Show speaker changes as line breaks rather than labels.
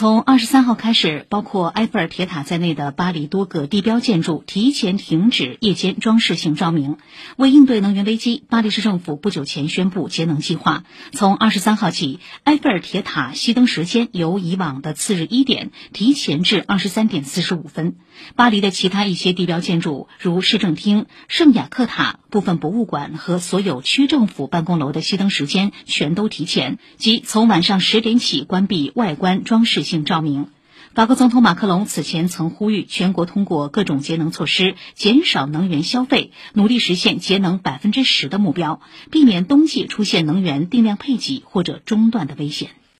从二十三号开始，包括埃菲尔铁塔在内的巴黎多个地标建筑提前停止夜间装饰性照明。为应对能源危机，巴黎市政府不久前宣布节能计划。从二十三号起，埃菲尔铁塔熄灯时间由以往的次日一点提前至二十三点四十五分。巴黎的其他一些地标建筑，如市政厅、圣雅克塔、部分博物馆和所有区政府办公楼的熄灯时间全都提前，即从晚上十点起关闭外观装饰。性照明。法国总统马克龙此前曾呼吁全国通过各种节能措施减少能源消费，努力实现节能百分之十的目标，避免冬季出现能源定量配给或者中断的危险。